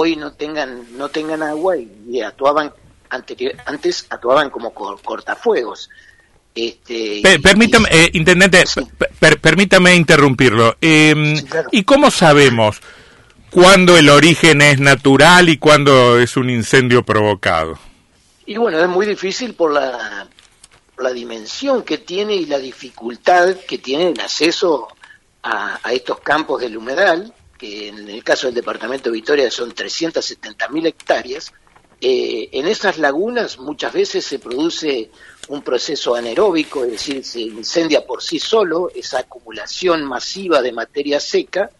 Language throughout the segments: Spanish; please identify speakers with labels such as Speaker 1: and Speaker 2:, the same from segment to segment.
Speaker 1: hoy no tengan no tengan agua y, actuaban antes actuaban como cortafuegos.
Speaker 2: Este, permítame, eh, intendente, permítame interrumpirlo. Em, ¿Y cómo sabemos cuándo el origen es natural y cuándo es un incendio provocado?
Speaker 1: Y bueno, es muy difícil por la, la dimensión que tiene y la dificultad que tiene el acceso a, estos campos del humedal, que en el caso del departamento de Victoria son 370.000 hectáreas. Eh, en esas lagunas muchas veces se produce un proceso anaeróbico, es decir, se incendia por sí solo esa acumulación masiva de materia seca.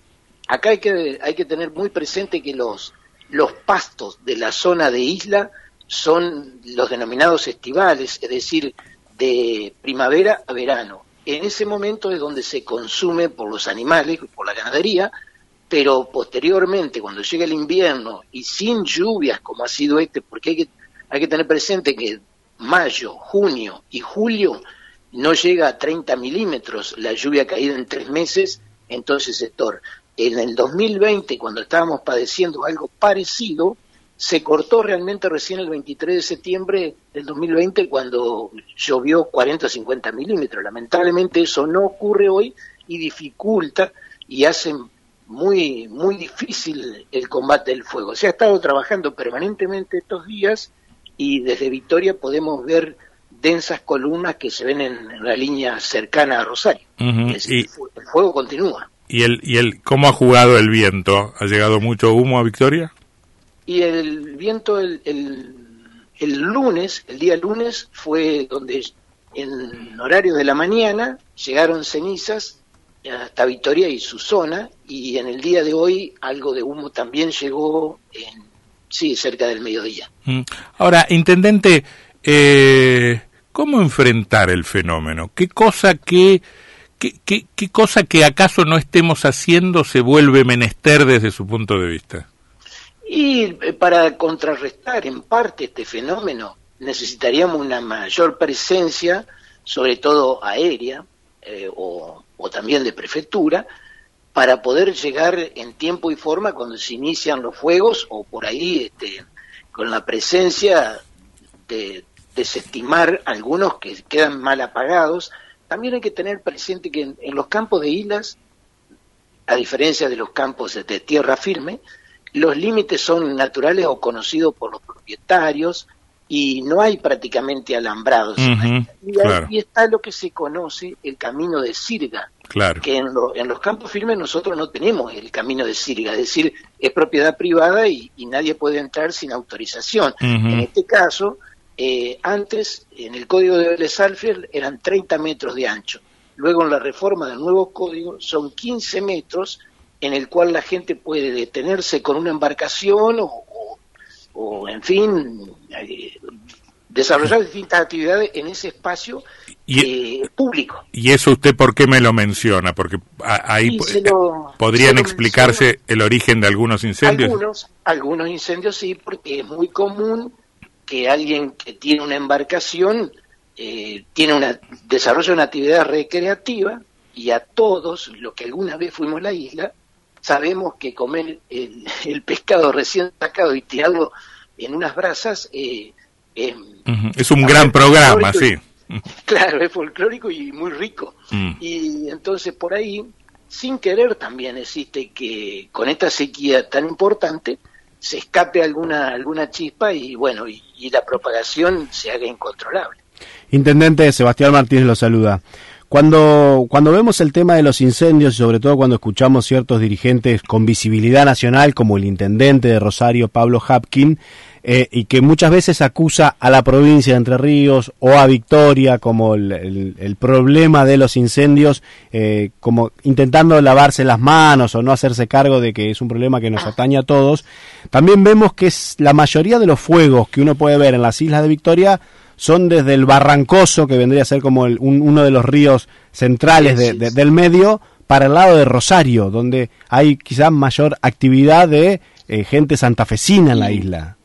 Speaker 1: Acá hay que, hay que tener muy presente que los, los pastos de la zona de isla son los denominados estivales, es decir, de primavera a verano. En ese momento es donde se consume por los animales, por la ganadería, pero posteriormente, cuando llega el invierno y sin lluvias como ha sido este, porque hay que, hay que tener presente que mayo, junio y julio no llega a 30 milímetros la lluvia caída en tres meses en todo ese sector. En el 2020, cuando estábamos padeciendo algo parecido, se cortó realmente recién el 23 de septiembre del 2020 cuando llovió 40 o 50 milímetros. Lamentablemente eso no ocurre hoy y dificulta y hace muy, muy difícil el combate del fuego. Se ha estado trabajando permanentemente estos días y desde Victoria podemos ver densas columnas que se ven en, la línea cercana a Rosario. y, el fuego continúa.
Speaker 2: ¿Y, el, ¿Y el cómo ha jugado el viento? ¿Ha llegado mucho humo a Victoria?
Speaker 1: Y el viento el, el, lunes, el día lunes, fue donde en horario de la mañana llegaron cenizas hasta Victoria y su zona, y en el día de hoy algo de humo también llegó en Sí, cerca del mediodía. Mm.
Speaker 2: Ahora, intendente, eh, ¿cómo enfrentar el fenómeno? ¿Qué cosa que, qué, qué, cosa que acaso no estemos haciendo se vuelve menester desde su punto de vista?
Speaker 1: Y eh, para contrarrestar en parte este fenómeno necesitaríamos una mayor presencia, sobre todo aérea eh, o, o también de prefectura, para poder llegar en tiempo y forma cuando se inician los fuegos o por ahí este, con la presencia de desestimar algunos que quedan mal apagados. También hay que tener presente que en, los campos de islas, a diferencia de los campos de tierra firme, los límites son naturales o conocidos por los propietarios y no hay prácticamente alambrados. y, ahí está lo que se conoce el camino de sirga, Claro. Que en, los campos firmes nosotros no tenemos el camino de sirga, es decir, es propiedad privada y, nadie puede entrar sin autorización. En este caso, eh, antes en el código de Vélez eran 30 metros de ancho. Luego en la reforma del nuevo código son 15 metros en el cual la gente puede detenerse con una embarcación o, o en fin, eh, desarrollar distintas actividades en ese espacio y, eh, público.
Speaker 2: ¿Y eso usted por qué me lo menciona? Porque ahí podrían explicarse el origen de algunos incendios.
Speaker 1: Algunos, algunos incendios sí, porque es muy común que alguien que tiene una embarcación eh, tiene una desarrolla una actividad recreativa y a todos los que alguna vez fuimos a la isla sabemos que comer el, pescado recién sacado y tirarlo en unas brasas eh,
Speaker 2: es un gran programa, sí.
Speaker 1: Claro, es folclórico y muy rico. Mm. Y entonces por ahí, sin querer también existe que con esta sequía tan importante se escape alguna alguna chispa y bueno, y, la propagación se haga incontrolable.
Speaker 3: Intendente Sebastián Martínez lo saluda. Cuando, cuando vemos el tema de los incendios y sobre todo cuando escuchamos ciertos dirigentes con visibilidad nacional como el intendente de Rosario, Pablo Hapkin, eh, y que muchas veces acusa a la provincia de Entre Ríos o a Victoria como el, problema de los incendios, eh, como intentando lavarse las manos o no hacerse cargo de que es un problema que nos atañe a todos. También vemos que es la mayoría de los fuegos que uno puede ver en las islas de Victoria son desde el Barrancoso, que vendría a ser como uno de los ríos centrales del medio, para el lado de Rosario, donde hay quizás mayor actividad de eh, gente santafesina en la isla.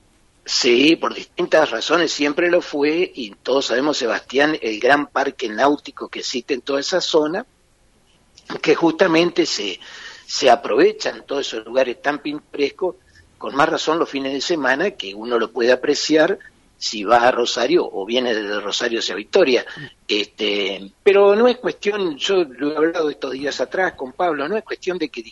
Speaker 1: Sí, por distintas razones siempre lo fue y todos sabemos, Sebastián, el gran parque náutico que existe en toda esa zona, que justamente se, se aprovechan todos esos lugares tan pintorescos con más razón los fines de semana, que uno lo puede apreciar si va a Rosario o viene desde Rosario hacia Victoria. Este, pero no es cuestión, yo lo he hablado estos días atrás con Pablo, no es cuestión de que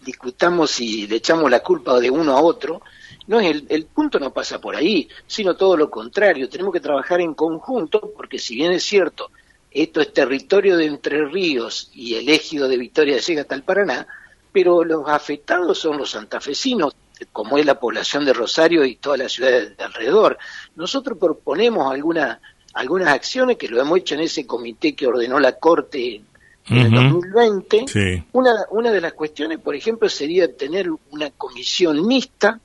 Speaker 1: discutamos y le echamos la culpa de uno a otro, no es el, el punto no pasa por ahí, sino todo lo contrario, tenemos que trabajar en conjunto porque si bien es cierto, esto es territorio de Entre Ríos y el ejido de Victoria llega hasta el Paraná, pero los afectados son los santafesinos, como es la población de Rosario y todas las ciudades de alrededor. Nosotros proponemos alguna, algunas acciones que lo hemos hecho en ese comité que ordenó la Corte en el 2020. Una, una de las cuestiones, por ejemplo, sería tener una comisión mixta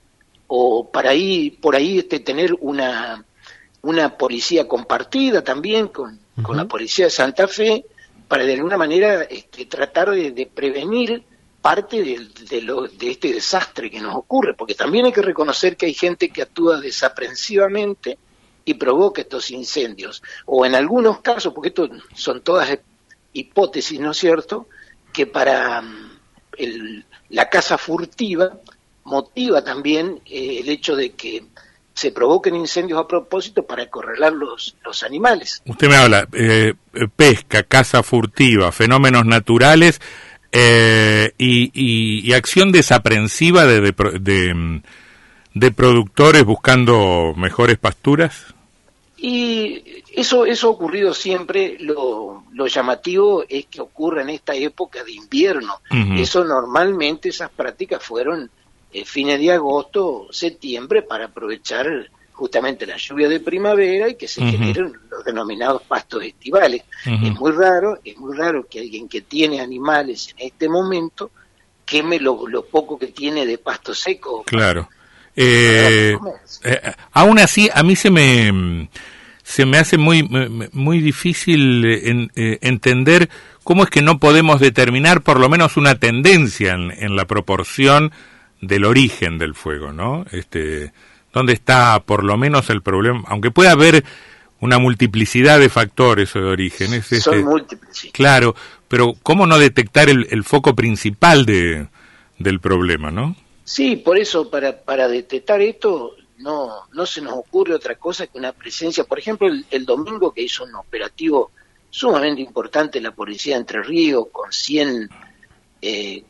Speaker 1: o para ahí, por ahí este, tener una, una policía compartida también con, con la policía de Santa Fe para de alguna manera este, tratar de, prevenir parte de, de, lo, de este desastre que nos ocurre, porque también hay que reconocer que hay gente que actúa desaprensivamente y provoca estos incendios, o en algunos casos, porque esto son todas hipótesis, ¿no es cierto?, que para mm, el, la casa furtiva motiva también eh, el hecho de que se provoquen incendios a propósito para acorralar los, los animales.
Speaker 2: Usted me habla, eh, pesca, caza furtiva, fenómenos naturales eh, y, acción desaprensiva de, de, de, productores buscando mejores pasturas.
Speaker 1: Y eso, eso ha ocurrido siempre, lo, lo llamativo es que ocurre en esta época de invierno. Eso normalmente, esas prácticas fueron eh, fines de agosto, septiembre, para aprovechar justamente la lluvia de primavera y que se generen los denominados pastos estivales. Es muy raro, es muy raro que alguien que tiene animales en este momento queme lo, poco que tiene de pasto seco.
Speaker 2: Claro. Eh, eh, aún así, a mí se me se me hace muy muy difícil entender cómo es que no podemos determinar por lo menos una tendencia en, en la proporción del origen del fuego, ¿no? Este, ¿Dónde está por lo menos el problema? Aunque pueda haber una multiplicidad de factores o de orígenes.
Speaker 1: Son este, múltiples,
Speaker 2: Claro, pero ¿cómo no detectar el, foco principal de, del problema, no?
Speaker 1: Sí, por eso, para, para detectar esto, no, no se nos ocurre otra cosa que una presencia. Por ejemplo, el, domingo que hizo un operativo sumamente importante la policía de Entre Ríos, con 100 eh,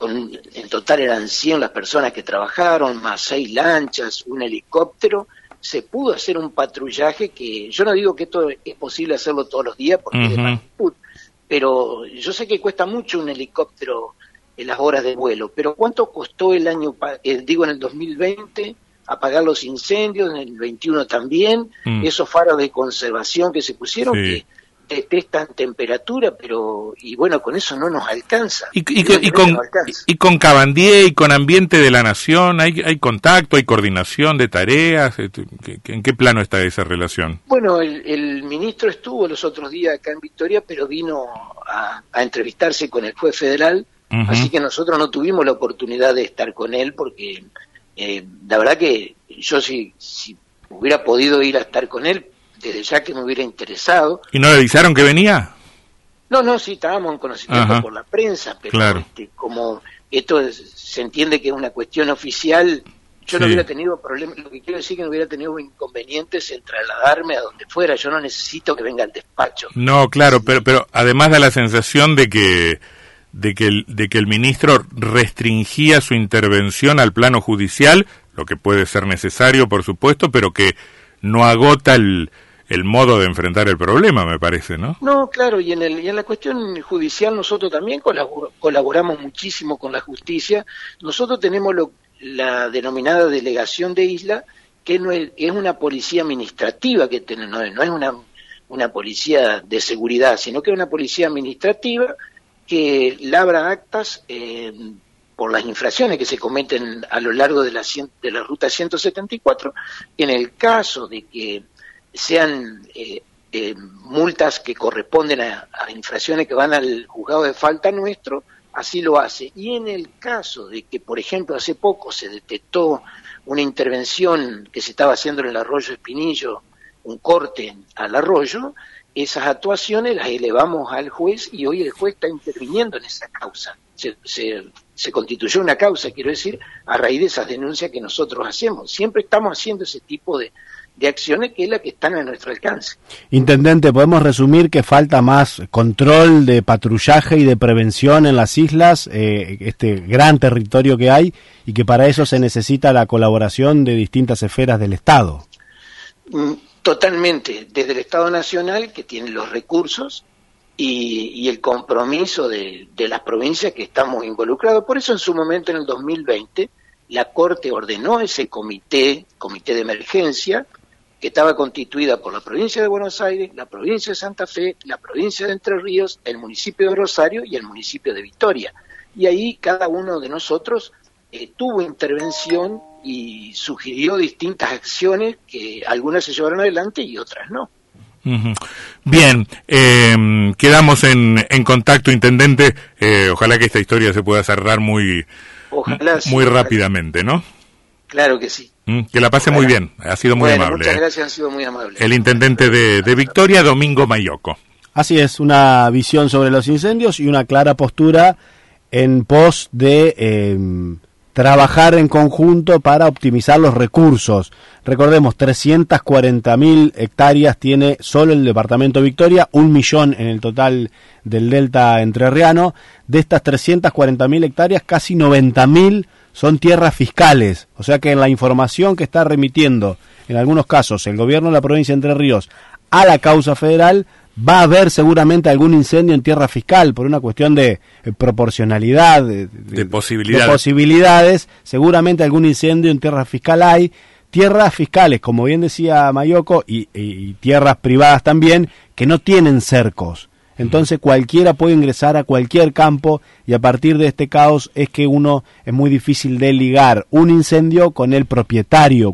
Speaker 1: en total eran 100 las personas que trabajaron, más seis lanchas, un helicóptero, se pudo hacer un patrullaje que yo no digo que esto es posible hacerlo todos los días porque es de magnitud, pero yo sé que cuesta mucho un helicóptero en las horas de vuelo, pero ¿cuánto costó el año, eh, digo en el 2020, apagar los incendios, en el 21 también, mm. esos faros de conservación que se pusieron, que detestan temperatura, pero y bueno, con eso no nos alcanza.
Speaker 2: Y, con, y con Cabandier y con Ambiente de la Nación, ¿hay, hay contacto, hay coordinación de tareas? Este, ¿En qué plano está esa relación?
Speaker 1: Bueno, el, ministro estuvo los otros días acá en Victoria, pero vino a, entrevistarse con el juez federal, así que nosotros no tuvimos la oportunidad de estar con él porque eh, la verdad que yo si, si hubiera podido ir a estar con él, desde ya que me hubiera interesado.
Speaker 2: ¿Y no le avisaron que venía?
Speaker 1: No, no, sí, estábamos en conocimiento por la prensa, pero este, como esto se entiende que es una cuestión oficial, yo no hubiera tenido problemas, lo que quiero decir es que no hubiera tenido inconvenientes en trasladarme a donde fuera, yo no necesito que venga al despacho.
Speaker 2: No, claro, pero, pero además da la sensación de que de que, el, de que el ministro restringía su intervención al plano judicial, lo que puede ser necesario, por supuesto, pero que no agota el, el modo de enfrentar el problema, me parece, ¿no?
Speaker 1: No, claro, y en, el, y en la cuestión judicial nosotros también colaboramos muchísimo con la justicia. Nosotros tenemos lo, la denominada delegación de isla, que no es, una policía administrativa, que no, no es una, una policía de seguridad, sino que es una policía administrativa que labra actas eh, por las infracciones que se cometen a lo largo de la, de la ruta 174. En el caso de que sean eh, eh, multas que corresponden a, infracciones que van al juzgado de falta nuestro, así lo hace. Y en el caso de que, por ejemplo, hace poco se detectó una intervención que se estaba haciendo en el arroyo Espinillo, un corte al arroyo, esas actuaciones las elevamos al juez y hoy el juez está interviniendo en esa causa. Se, se constituyó una causa, quiero decir, a raíz de esas denuncias que nosotros hacemos. Siempre estamos haciendo ese tipo de, de acciones que es la que están a nuestro alcance.
Speaker 3: Intendente, podemos resumir que falta más control de patrullaje y de prevención en las islas, eh, este gran territorio que hay, y que para eso se necesita la colaboración de distintas esferas del Estado.
Speaker 1: Mm, totalmente, desde el Estado Nacional, que tiene los recursos, y, el compromiso de, de, las provincias que estamos involucrados. Por eso en su momento, en el 2020, la Corte ordenó ese comité, comité de emergencia, que estaba constituida por la provincia de Buenos Aires, la provincia de Santa Fe, la provincia de Entre Ríos, el municipio de Rosario y el municipio de Victoria. Y ahí cada uno de nosotros eh, tuvo intervención y sugirió distintas acciones que algunas se llevaron adelante y otras no.
Speaker 2: Bien, em, quedamos en, en, contacto, intendente. Eh, ojalá que esta historia se pueda cerrar muy, muy rápidamente, ¿no?
Speaker 1: Claro que sí.
Speaker 2: Mm, que la pase muy bien, ha sido muy amable.
Speaker 1: Muchas ¿eh? gracias, ha sido muy amable.
Speaker 2: El intendente de, de Victoria, Domingo Mayoco.
Speaker 3: Así es, una visión sobre los incendios y una clara postura en pos de eh, trabajar en conjunto para optimizar los recursos. Recordemos, 340.000 hectáreas tiene solo el departamento Victoria, un millón en el total del delta entrerriano. De estas 340.000 hectáreas, casi 90.000 son tierras fiscales. O sea que en la información que está remitiendo, en algunos casos, el gobierno de la provincia de Entre Ríos a la causa federal, va a haber seguramente algún incendio en tierra fiscal por una cuestión de eh, proporcionalidad, de, posibilidades. Seguramente algún incendio en tierra fiscal hay. Tierras fiscales, como bien decía Mayoco, y, tierras privadas también, que no tienen cercos. Entonces cualquiera puede ingresar a cualquier campo y a partir de este caos es que uno es muy difícil de ligar un incendio con el propietario.